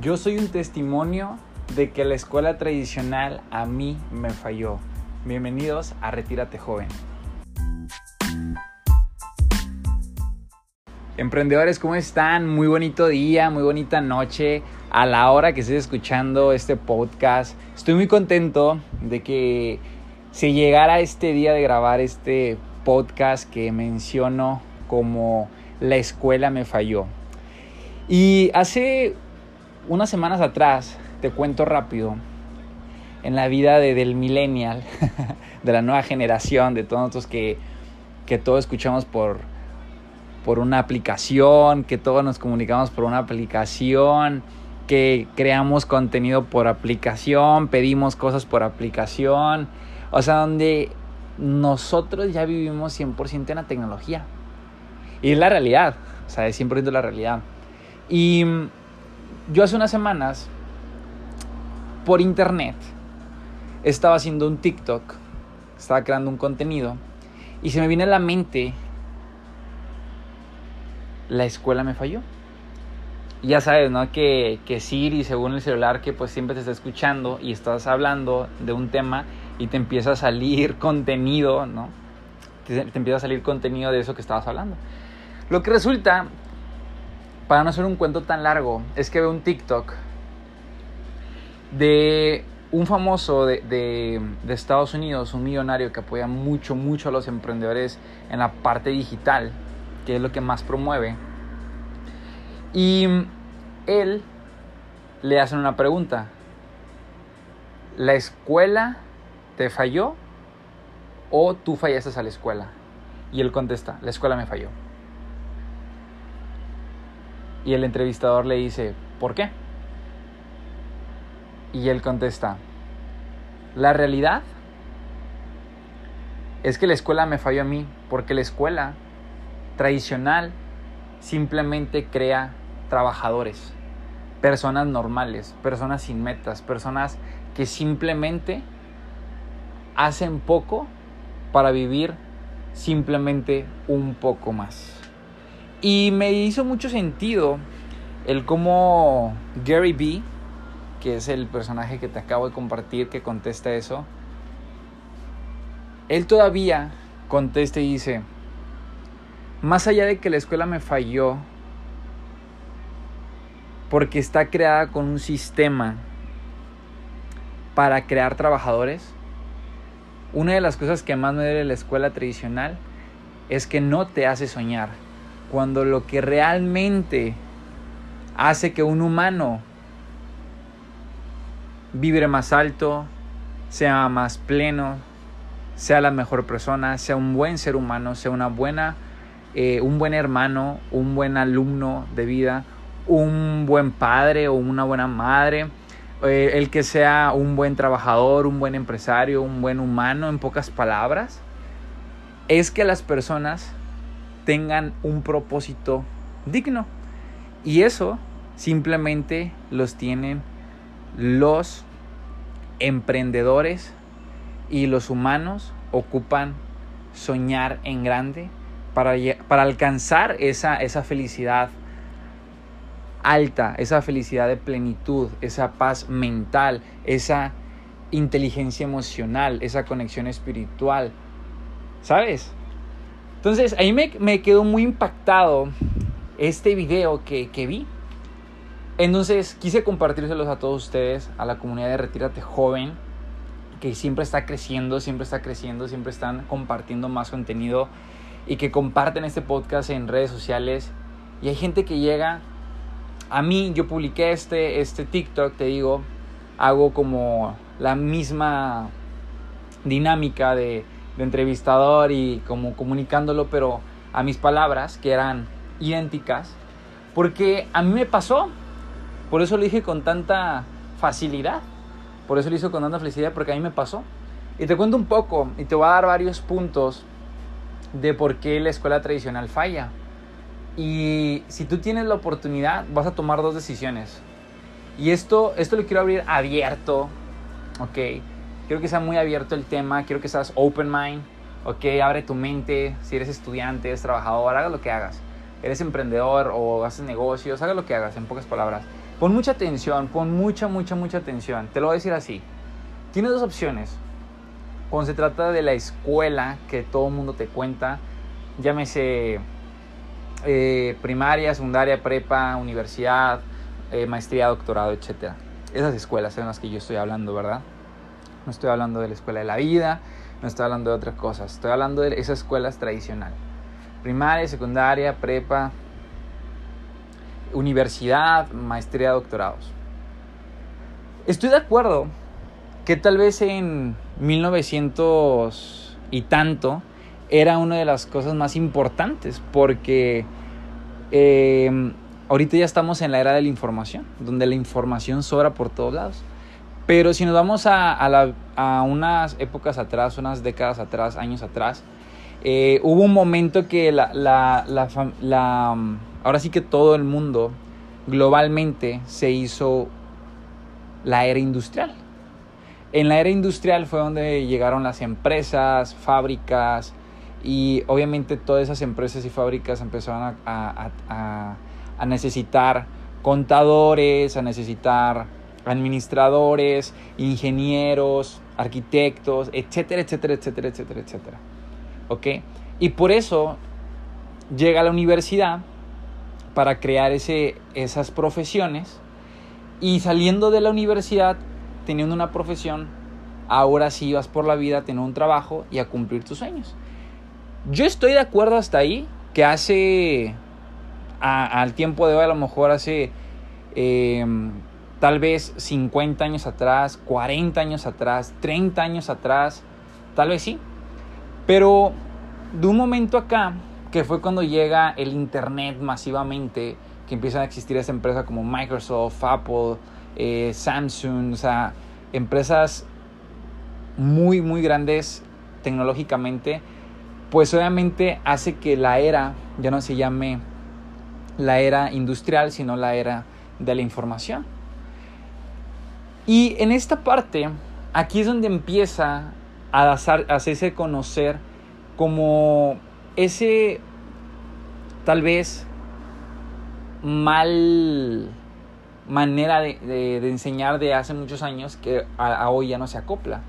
Yo soy un testimonio de que la escuela tradicional a mí me falló. Bienvenidos a Retírate Joven. Emprendedores, ¿cómo están? Muy bonito día, muy bonita noche. A la hora que estés escuchando este podcast, estoy muy contento de que se llegara este día de grabar este podcast que menciono como La escuela me falló. Y hace unas semanas atrás, te cuento rápido, en la vida de, del millennial, de la nueva generación, de todos nosotros que, que todos escuchamos por, por una aplicación, que todos nos comunicamos por una aplicación, que creamos contenido por aplicación, pedimos cosas por aplicación, o sea, donde nosotros ya vivimos 100% en la tecnología. Y es la realidad, o sea, es 100% la realidad. Y yo hace unas semanas, por internet, estaba haciendo un TikTok, estaba creando un contenido, y se me viene a la mente, la escuela me falló. Ya sabes, ¿no? Que, que Siri, según el celular, que pues siempre te está escuchando y estás hablando de un tema y te empieza a salir contenido, ¿no? Te, te empieza a salir contenido de eso que estabas hablando. Lo que resulta para no hacer un cuento tan largo, es que veo un TikTok de un famoso de, de, Estados Unidos, un millonario que apoya mucho, mucho a los emprendedores en la parte digital, que es lo que más promueve. Y él le hacen una pregunta. ¿La escuela te falló o tú fallaste a la escuela? Y él contesta, la escuela me falló. Y el entrevistador le dice, ¿por qué? Y él contesta, la realidad es que la escuela me falló a mí, porque la escuela tradicional simplemente crea trabajadores, personas normales, personas sin metas, personas que simplemente hacen poco para vivir simplemente un poco más. Y me hizo mucho sentido el cómo Gary B, que es el personaje que te acabo de compartir, que contesta eso, él todavía contesta y dice, más allá de que la escuela me falló, porque está creada con un sistema para crear trabajadores, una de las cosas que más me duele la escuela tradicional es que no te hace soñar cuando lo que realmente hace que un humano vibre más alto, sea más pleno, sea la mejor persona, sea un buen ser humano, sea una buena, eh, un buen hermano, un buen alumno de vida, un buen padre o una buena madre, eh, el que sea un buen trabajador, un buen empresario, un buen humano, en pocas palabras, es que las personas tengan un propósito digno. Y eso simplemente los tienen los emprendedores y los humanos ocupan soñar en grande para, para alcanzar esa, esa felicidad alta, esa felicidad de plenitud, esa paz mental, esa inteligencia emocional, esa conexión espiritual. ¿Sabes? Entonces, ahí me, quedó muy impactado este video que, que vi. Entonces, quise compartírselos a todos ustedes, a la comunidad de Retírate Joven, que siempre está creciendo, siempre está creciendo, siempre están compartiendo más contenido y que comparten este podcast en redes sociales. Y hay gente que llega a mí, yo publiqué este, este TikTok, te digo, hago como la misma dinámica de de entrevistador y como comunicándolo, pero a mis palabras, que eran idénticas, porque a mí me pasó, por eso lo dije con tanta facilidad, por eso lo hizo con tanta felicidad, porque a mí me pasó. Y te cuento un poco y te voy a dar varios puntos de por qué la escuela tradicional falla. Y si tú tienes la oportunidad, vas a tomar dos decisiones. Y esto, esto lo quiero abrir abierto, ¿ok? Quiero que sea muy abierto el tema, quiero que seas open mind, ok, abre tu mente, si eres estudiante, eres trabajador, haga lo que hagas. Eres emprendedor o haces negocios, haga lo que hagas, en pocas palabras. Pon mucha atención, pon mucha, mucha, mucha atención. Te lo voy a decir así. Tienes dos opciones. Cuando se trata de la escuela que todo el mundo te cuenta, llámese eh, primaria, secundaria, prepa, universidad, eh, maestría, doctorado, etc. Esas escuelas son las que yo estoy hablando, ¿verdad? No estoy hablando de la escuela de la vida, no estoy hablando de otras cosas, estoy hablando de esas escuelas tradicionales. Primaria, secundaria, prepa, universidad, maestría, doctorados. Estoy de acuerdo que tal vez en 1900 y tanto era una de las cosas más importantes porque eh, ahorita ya estamos en la era de la información, donde la información sobra por todos lados. Pero si nos vamos a, unas épocas atrás, unas décadas atrás, años atrás, eh, hubo un momento que la, la, ahora sí que todo el mundo globalmente se hizo la era industrial. En la era industrial fue donde llegaron las empresas, fábricas y obviamente todas esas empresas y fábricas empezaron a, a necesitar contadores, a necesitar administradores, ingenieros, arquitectos, etcétera, etcétera, etcétera, etcétera, etcétera. ¿Ok? Y por eso llega a la universidad para crear ese, esas profesiones y saliendo de la universidad, teniendo una profesión, ahora sí vas por la vida a tener un trabajo y a cumplir tus sueños. Yo estoy de acuerdo hasta ahí que hace, al tiempo de hoy, a lo mejor hace em, tal vez 50 años atrás, 40 años atrás, 30 años atrás, tal vez sí. Pero de un momento acá, que fue cuando llega el Internet masivamente, que empiezan a existir esas empresas como Microsoft, Apple, eh, Samsung, o sea, empresas muy, muy grandes tecnológicamente, pues obviamente hace que la era ya no se llame la era industrial, sino la era de la información. Y en esta parte, aquí es donde empieza a, hacerse conocer como ese tal vez mal manera de, enseñar de hace muchos años que a, hoy ya no se acopla.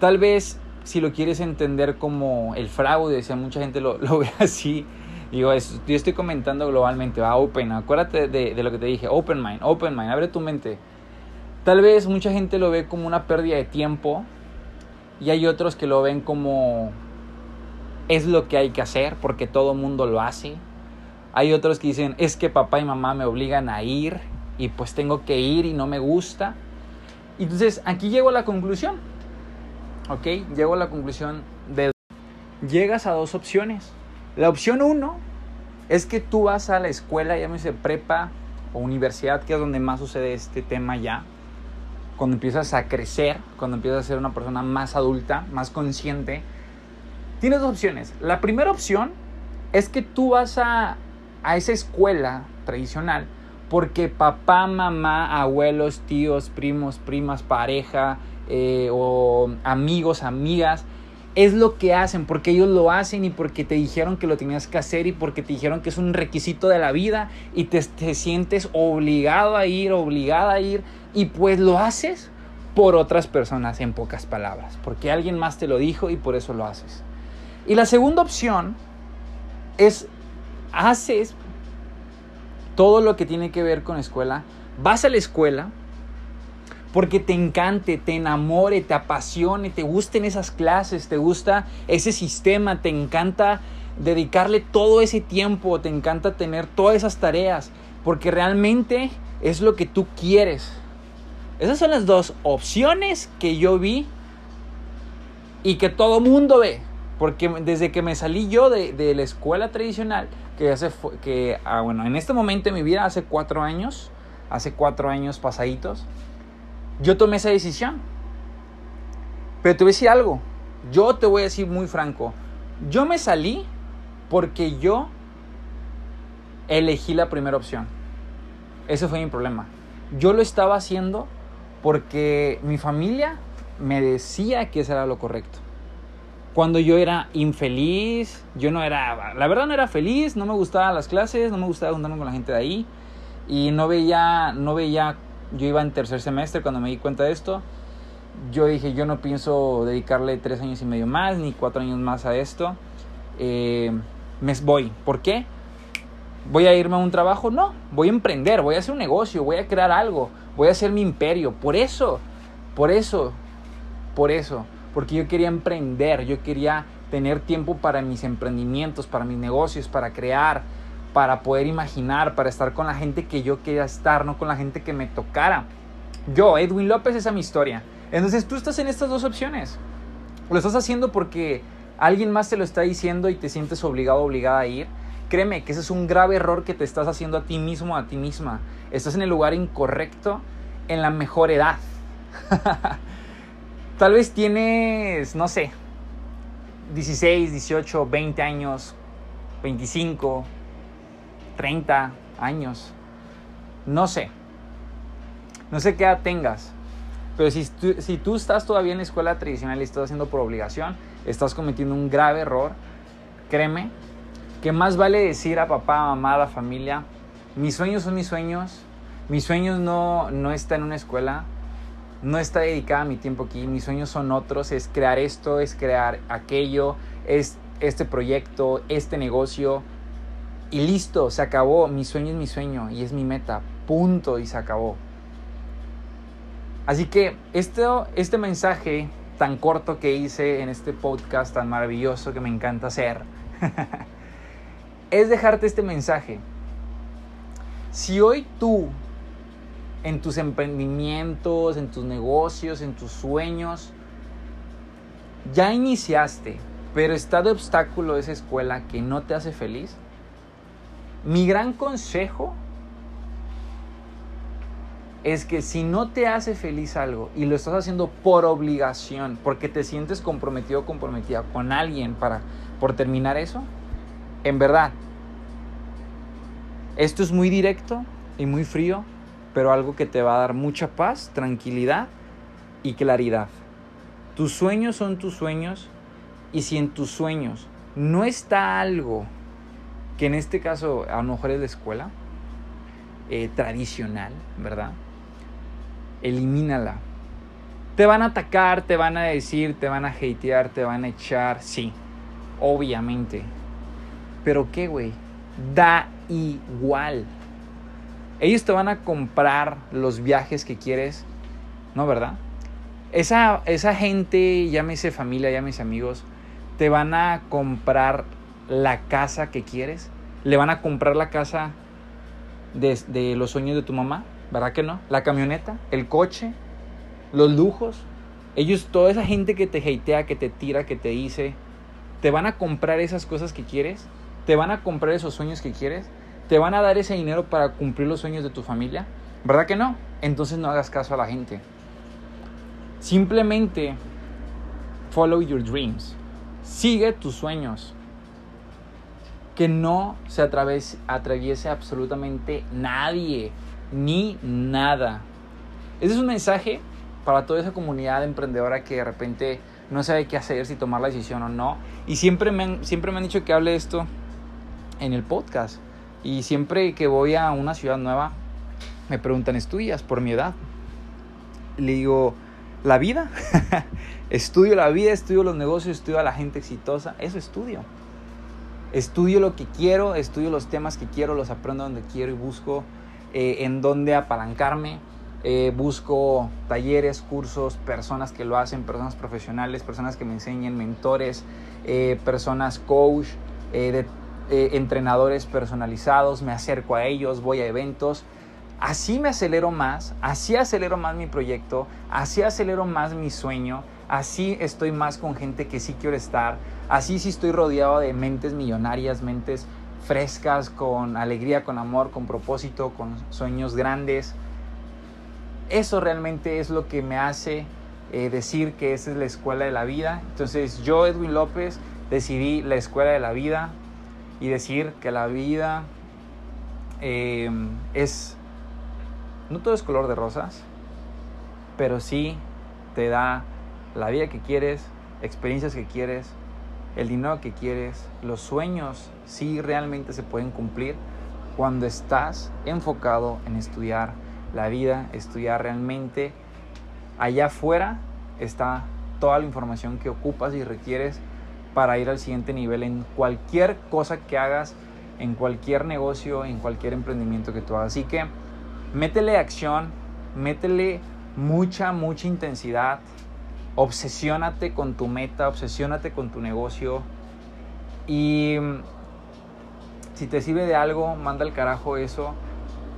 Tal vez si lo quieres entender como el fraude, si mucha gente lo, ve así, digo, yo estoy comentando globalmente, va, open, acuérdate de, de, lo que te dije, open mind, open mind, abre tu mente. Tal vez mucha gente lo ve como una pérdida de tiempo y hay otros que lo ven como es lo que hay que hacer porque todo mundo lo hace. Hay otros que dicen es que papá y mamá me obligan a ir y pues tengo que ir y no me gusta. Entonces aquí llego a la conclusión. ¿Ok? Llego a la conclusión de... Llegas a dos opciones. La opción uno es que tú vas a la escuela, llámese prepa o universidad, que es donde más sucede este tema ya cuando empiezas a crecer, cuando empiezas a ser una persona más adulta, más consciente, tienes dos opciones. La primera opción es que tú vas a, a esa escuela tradicional porque papá, mamá, abuelos, tíos, primos, primas, pareja eh, o amigos, amigas, es lo que hacen, porque ellos lo hacen y porque te dijeron que lo tenías que hacer y porque te dijeron que es un requisito de la vida y te, te sientes obligado a ir, obligada a ir y pues lo haces por otras personas en pocas palabras, porque alguien más te lo dijo y por eso lo haces. Y la segunda opción es, haces todo lo que tiene que ver con escuela, vas a la escuela porque te encante, te enamore, te apasione, te gusten esas clases, te gusta ese sistema, te encanta dedicarle todo ese tiempo, te encanta tener todas esas tareas, porque realmente es lo que tú quieres. Esas son las dos opciones que yo vi y que todo mundo ve. Porque desde que me salí yo de, la escuela tradicional, que hace que, ah, bueno, en este momento de mi vida, hace cuatro años, hace cuatro años pasaditos, yo tomé esa decisión. Pero te voy a decir algo, yo te voy a decir muy franco, yo me salí porque yo elegí la primera opción. Ese fue mi problema. Yo lo estaba haciendo porque mi familia me decía que eso era lo correcto. Cuando yo era infeliz, yo no era, la verdad no era feliz, no me gustaban las clases, no me gustaba juntarme con la gente de ahí. Y no veía, no veía, yo iba en tercer semestre cuando me di cuenta de esto. Yo dije, yo no pienso dedicarle tres años y medio más, ni cuatro años más a esto. Eh, me voy. ¿Por qué? ¿Voy a irme a un trabajo? No, voy a emprender, voy a hacer un negocio, voy a crear algo, voy a hacer mi imperio. Por eso, por eso, por eso. Porque yo quería emprender, yo quería tener tiempo para mis emprendimientos, para mis negocios, para crear, para poder imaginar, para estar con la gente que yo quería estar, no con la gente que me tocara. Yo, Edwin López, esa es mi historia. Entonces tú estás en estas dos opciones. Lo estás haciendo porque alguien más te lo está diciendo y te sientes obligado, obligada a ir. Créeme que ese es un grave error que te estás haciendo a ti mismo, a ti misma. Estás en el lugar incorrecto, en la mejor edad. Tal vez tienes, no sé, 16, 18, 20 años, 25, 30 años. No sé. No sé qué edad tengas. Pero si tú, si tú estás todavía en la escuela tradicional y estás haciendo por obligación, estás cometiendo un grave error. Créeme que más vale decir a papá, mamá, a la familia, mis sueños son mis sueños, mis sueños no, no están en una escuela, no está dedicada mi tiempo aquí, mis sueños son otros, es crear esto, es crear aquello, es este proyecto, este negocio, y listo, se acabó. Mi sueño es mi sueño y es mi meta. Punto y se acabó. Así que este, este mensaje tan corto que hice en este podcast tan maravilloso que me encanta hacer, es dejarte este mensaje. Si hoy tú, en tus emprendimientos, en tus negocios, en tus sueños, ya iniciaste, pero está de obstáculo esa escuela que no te hace feliz, mi gran consejo es que si no te hace feliz algo y lo estás haciendo por obligación, porque te sientes comprometido o comprometida con alguien para por terminar eso, en verdad esto es muy directo y muy frío, pero algo que te va a dar mucha paz, tranquilidad y claridad. Tus sueños son tus sueños y si en tus sueños no está algo que en este caso a lo mejor es la escuela eh, tradicional, ¿verdad? Elimínala. Te van a atacar, te van a decir, te van a hatear, te van a echar, sí, obviamente. Pero qué, güey, da igual. Ellos te van a comprar los viajes que quieres, ¿no, verdad? Esa, esa gente, llámese familia, llámese amigos, te van a comprar la casa que quieres? ¿Le van a comprar la casa de, los sueños de tu mamá? ¿Verdad que no? La camioneta, el coche, los lujos. Ellos, toda esa gente que te hatea, que te tira, que te dice, ¿te van a comprar esas cosas que quieres? ¿Te van a comprar esos sueños que quieres? ¿Te van a dar ese dinero para cumplir los sueños de tu familia? ¿Verdad que no? Entonces no hagas caso a la gente. Simplemente follow your dreams. Sigue tus sueños que no se atraviese, absolutamente nadie, ni nada. Ese es un mensaje para toda esa comunidad emprendedora que de repente no sabe qué hacer, si tomar la decisión o no. Y siempre me han, siempre me han dicho que hable esto en el podcast. Y siempre que voy a una ciudad nueva, me preguntan, ¿estudias por mi edad? Le digo, ¿la vida? estudio la vida, estudio los negocios, estudio a la gente exitosa. Eso estudio. Estudio lo que quiero, estudio los temas que quiero, los aprendo donde quiero y busco eh, en dónde apalancarme. Eh, busco talleres, cursos, personas que lo hacen, personas profesionales, personas que me enseñen, mentores, eh, personas coach, entrenadores personalizados, me acerco a ellos, voy a eventos. Así me acelero más, así acelero más mi proyecto, así acelero más mi sueño, así estoy más con gente que sí quiero estar, Así sí estoy rodeado de mentes millonarias, mentes frescas, con alegría, con amor, con propósito, con sueños grandes. Eso realmente es lo que me hace eh, decir que esa es la escuela de la vida. Entonces yo, Edwin López, decidí la escuela de la vida y decir que la vida eh, es, no todo es color de rosas, pero sí te da la vida que quieres, experiencias que quieres, el dinero que quieres, los sueños sí realmente se pueden cumplir, cuando estás enfocado en estudiar la vida, estudiar realmente. Allá afuera está toda la información que ocupas y requieres para ir al siguiente nivel en cualquier cosa que hagas, en cualquier negocio, en cualquier emprendimiento que tú hagas. Así que métele acción, métele mucha, mucha intensidad, obsesiónate con tu meta, obsesiónate con tu negocio y si te sirve de algo, manda al carajo eso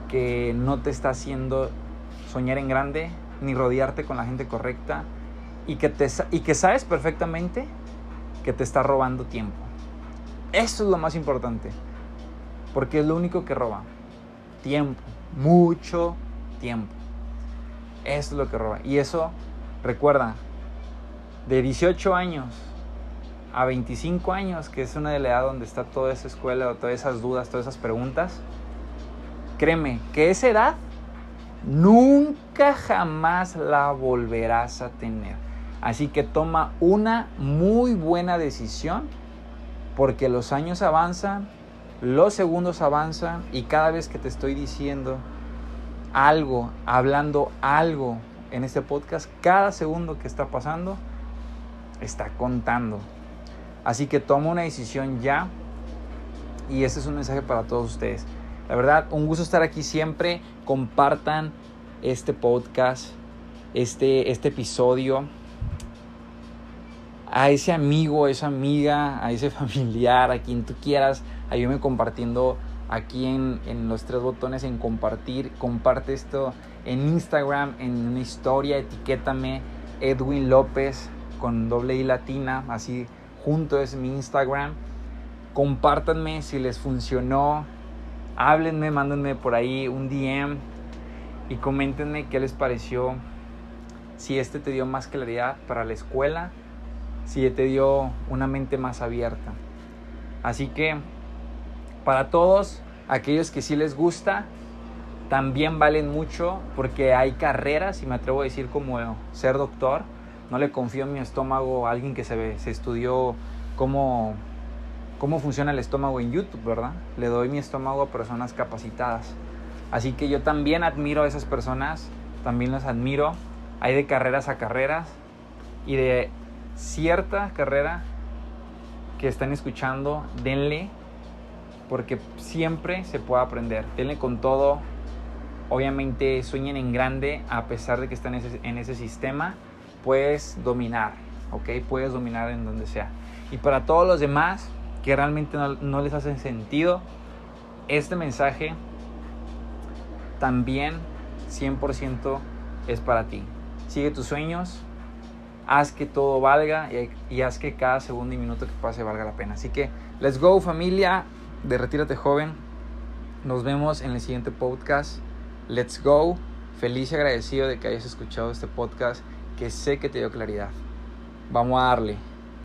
que no te está haciendo soñar en grande, ni rodearte con la gente correcta y que, te, y que sabes perfectamente que te está robando tiempo. Eso es lo más importante, porque es lo único que roba. Tiempo, mucho tiempo. Eso es lo que roba. Y eso, recuerda, de 18 años a 25 años, que es una de edad donde está toda esa escuela, todas esas dudas, todas esas preguntas, créeme que esa edad nunca jamás la volverás a tener. Así que toma una muy buena decisión porque los años avanzan, los segundos avanzan y cada vez que te estoy diciendo algo, hablando algo en este podcast, cada segundo que está pasando está contando. Así que toma una decisión ya y ese es un mensaje para todos ustedes. La verdad, un gusto estar aquí siempre. Compartan este podcast, este, este episodio a ese amigo, a esa amiga, a ese familiar, a quien tú quieras. Ayúdame compartiendo aquí en, en, los tres botones en compartir. Comparte esto en Instagram, en una historia, etiquétame Edwin López con doble I latina, así junto es mi Instagram. Compártanme si les funcionó. Háblenme, mándenme por ahí un DM y coméntenme qué les pareció. Si este te dio más claridad para la escuela, si te dio una mente más abierta. Así que para todos aquellos que sí les gusta, también valen mucho porque hay carreras, y me atrevo a decir como ser doctor, no le confío en mi estómago a alguien que se, se estudió cómo, cómo funciona el estómago en YouTube, ¿verdad? Le doy mi estómago a personas capacitadas. Así que yo también admiro a esas personas, también las admiro. Hay de carreras a carreras y de cierta carrera que están escuchando, denle, porque siempre se puede aprender. Denle con todo. Obviamente sueñen en grande a pesar de que están en ese, sistema puedes dominar, ¿ok? Puedes dominar en donde sea. Y para todos los demás que realmente no, les hace sentido, este mensaje también 100% es para ti. Sigue tus sueños, haz que todo valga y, haz que cada segundo y minuto que pase valga la pena. Así que, let's go familia de Retírate Joven. Nos vemos en el siguiente podcast. Let's go. Feliz y agradecido de que hayas escuchado este podcast que sé que te dio claridad. Vamos a darle.